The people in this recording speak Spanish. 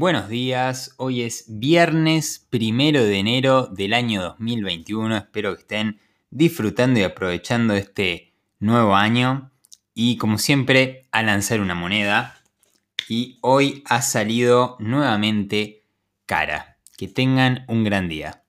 Buenos días, hoy es viernes primero de enero del año 2021. Espero que estén disfrutando y aprovechando este nuevo año. Y como siempre, a lanzar una moneda. Y hoy ha salido nuevamente cara. Que tengan un gran día.